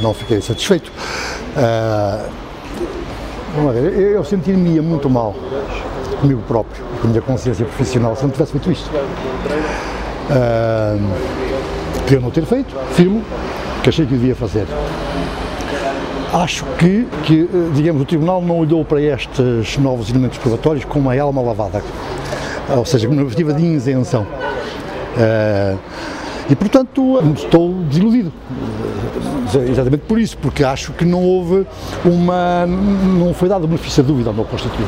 não fiquei satisfeito. Uh, ver, eu, eu sentiria-me muito mal comigo próprio, com a minha consciência profissional, se não tivesse feito isto. Uh, podia não ter feito, firmo, que achei que devia fazer. Acho que, que, digamos, o Tribunal não olhou para estes novos elementos probatórios com uma alma lavada, ou seja, com uma perspectiva de isenção. Uh, e, portanto, estou desiludido. Exatamente por isso, porque acho que não houve uma. não foi dado benefício da dúvida ao meu Constituinte.